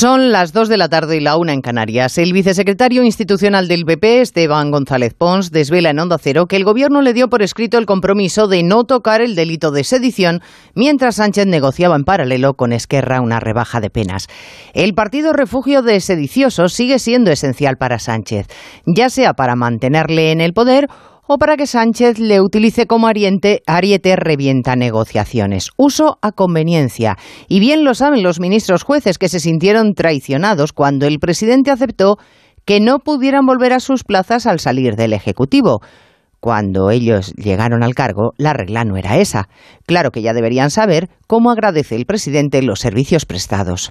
Son las 2 de la tarde y la una en Canarias. El vicesecretario institucional del PP, Esteban González Pons, desvela en Onda Cero que el gobierno le dio por escrito el compromiso de no tocar el delito de sedición mientras Sánchez negociaba en paralelo con Esquerra una rebaja de penas. El partido refugio de sediciosos sigue siendo esencial para Sánchez, ya sea para mantenerle en el poder o para que Sánchez le utilice como ariete, ariete revienta negociaciones. Uso a conveniencia. Y bien lo saben los ministros jueces que se sintieron traicionados cuando el presidente aceptó que no pudieran volver a sus plazas al salir del Ejecutivo. Cuando ellos llegaron al cargo, la regla no era esa. Claro que ya deberían saber cómo agradece el presidente los servicios prestados.